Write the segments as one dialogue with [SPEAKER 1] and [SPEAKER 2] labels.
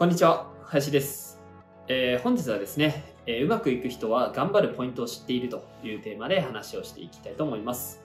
[SPEAKER 1] こんにちは林です、えー、本日はですね、えー、うまくいく人は頑張るポイントを知っているというテーマで話をしていきたいと思います。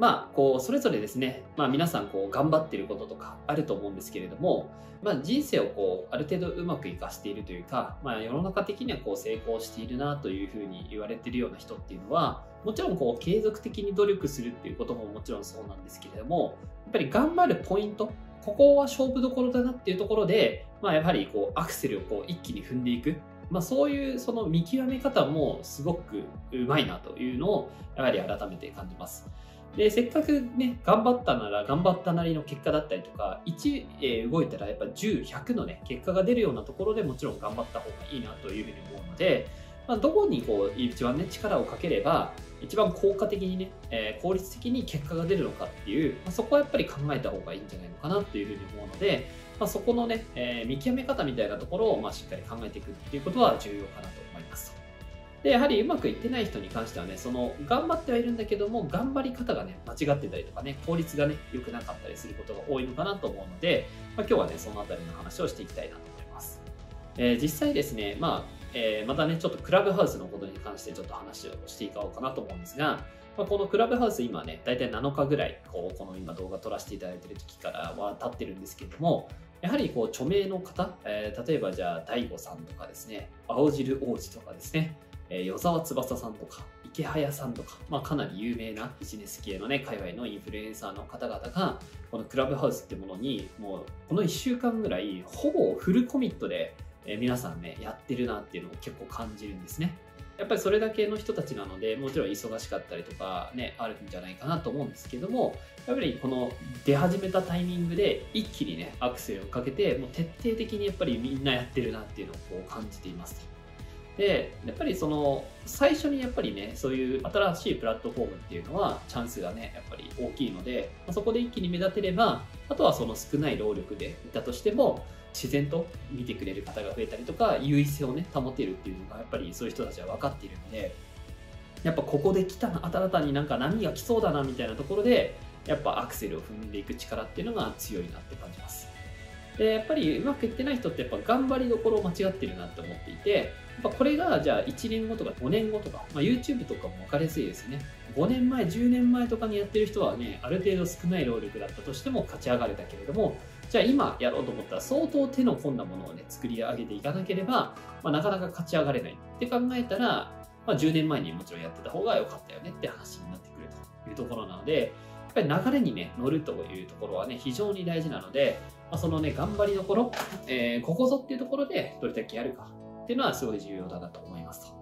[SPEAKER 1] まあ、こう、それぞれですね、まあ皆さんこう頑張っていることとかあると思うんですけれども、まあ人生をこう、ある程度うまくいかしているというか、まあ世の中的にはこう成功しているなというふうに言われているような人っていうのは、もちろんこう継続的に努力するっていうことももちろんそうなんですけれども、やっぱり頑張るポイント、ここは勝負どころだなっていうところで、まあやはりこうアクセルをこう一気に踏んでいく。まあそういうその見極め方もすごくうまいなというのをやはり改めて感じます。で、せっかくね、頑張ったなら頑張ったなりの結果だったりとか、1、えー、動いたらやっぱ10、100のね、結果が出るようなところでもちろん頑張った方がいいなというふうに思うので、まあ、どこにこう一番ね、力をかければ、一番効果的にね、えー、効率的に結果が出るのかっていう、まあ、そこはやっぱり考えた方がいいんじゃないのかなというふうに思うので、まあ、そこのね、えー、見極め方みたいなところを、まあ、しっかり考えていくっていうことは重要かなと思います。で、やはりうまくいってない人に関してはね、その、頑張ってはいるんだけども、頑張り方がね、間違ってたりとかね、効率がね、良くなかったりすることが多いのかなと思うので、まあ、今日はね、そのあたりの話をしていきたいなと思います。えー、実際ですね、まあ、えー、またね、ちょっとクラブハウスのことに関してちょっと話をしていこうかなと思うんですが、まあ、このクラブハウス今ね、だいたい7日ぐらい、こう、この今動画撮らせていただいてる時からは経ってるんですけども、やはりこう著名の方、えー、例えばじゃあ、大悟さんとかですね、青汁王子とかですね、えー、与沢翼さんとか、池早さんとか、まあ、かなり有名なビジネス系のね、界隈のインフルエンサーの方々が、このクラブハウスってものに、もう、この1週間ぐらい、ほぼフルコミットで、え、皆さんね、やってるなっていうのを結構感じるんですね。やっぱりそれだけの人たちなので、もちろん忙しかったりとかね、あるんじゃないかなと思うんですけども、やっぱりこの出始めたタイミングで一気にね、アクセルをかけて、もう徹底的にやっぱりみんなやってるなっていうのをこう感じていますで、やっぱりその、最初にやっぱりね、そういう新しいプラットフォームっていうのは、チャンスがね、やっぱり大きいので、そこで一気に目立てれば、あとはその少ない労力でいたとしても、自然と見てくれる方が増えたりとか、優位性をね、保てるっていうのが、やっぱりそういう人たちは分かっているので、やっぱここで来たな、新たになんか波が来そうだな、みたいなところで、やっぱアクセルを踏んでいく力っていうのが強いなって感じます。で、やっぱりうまくいってない人ってやっぱ頑張りどころを間違ってるなって思っていて、やっぱこれがじゃあ1年後とか5年後とか、まあ、YouTube とかも分かりやすいですね。5年前、10年前とかにやってる人はね、ある程度少ない労力だったとしても勝ち上がれたけれども、じゃあ今やろうと思ったら相当手の込んだものをね、作り上げていかなければ、まあ、なかなか勝ち上がれないって考えたら、まあ、10年前にもちろんやってた方が良かったよねって話になってくるというところなので、やっぱり流れにね、乗るというところはね、非常に大事なので、まあ、そのね、頑張りどころ、えー、ここぞっていうところでどれだけやるかっていうのはすごい重要だなと思います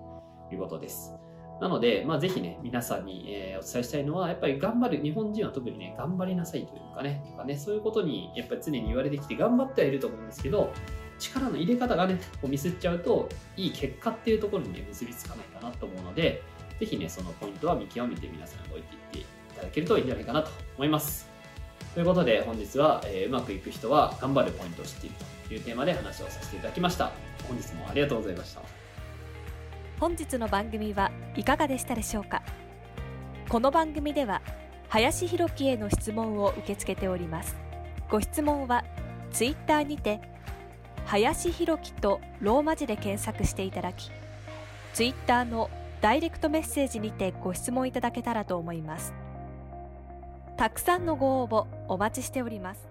[SPEAKER 1] ということです。なので、まあ、ぜひね、皆さんに、えー、お伝えしたいのは、やっぱり頑張る、日本人は特にね、頑張りなさいというかね、とかね、そういうことにやっぱり常に言われてきて頑張ってはいると思うんですけど、力の入れ方がね、こうミスっちゃうと、いい結果っていうところにね、結びつかないかなと思うので、ぜひね、そのポイントは見極めて皆さん動いていってただけるといいんじゃないかなと思います。ということで、本日は、えー、うまくいく人は頑張るポイントを知っているというテーマで話をさせていただきました。本日もありがとうございました。
[SPEAKER 2] 本日の番組はいかがでしたでしょうか？この番組では林弘樹への質問を受け付けておりますご質問はツイッターにて林弘樹とローマ字で検索していただきツイッターのダイレクトメッセージにてご質問いただけたらと思いますたくさんのご応募お待ちしております。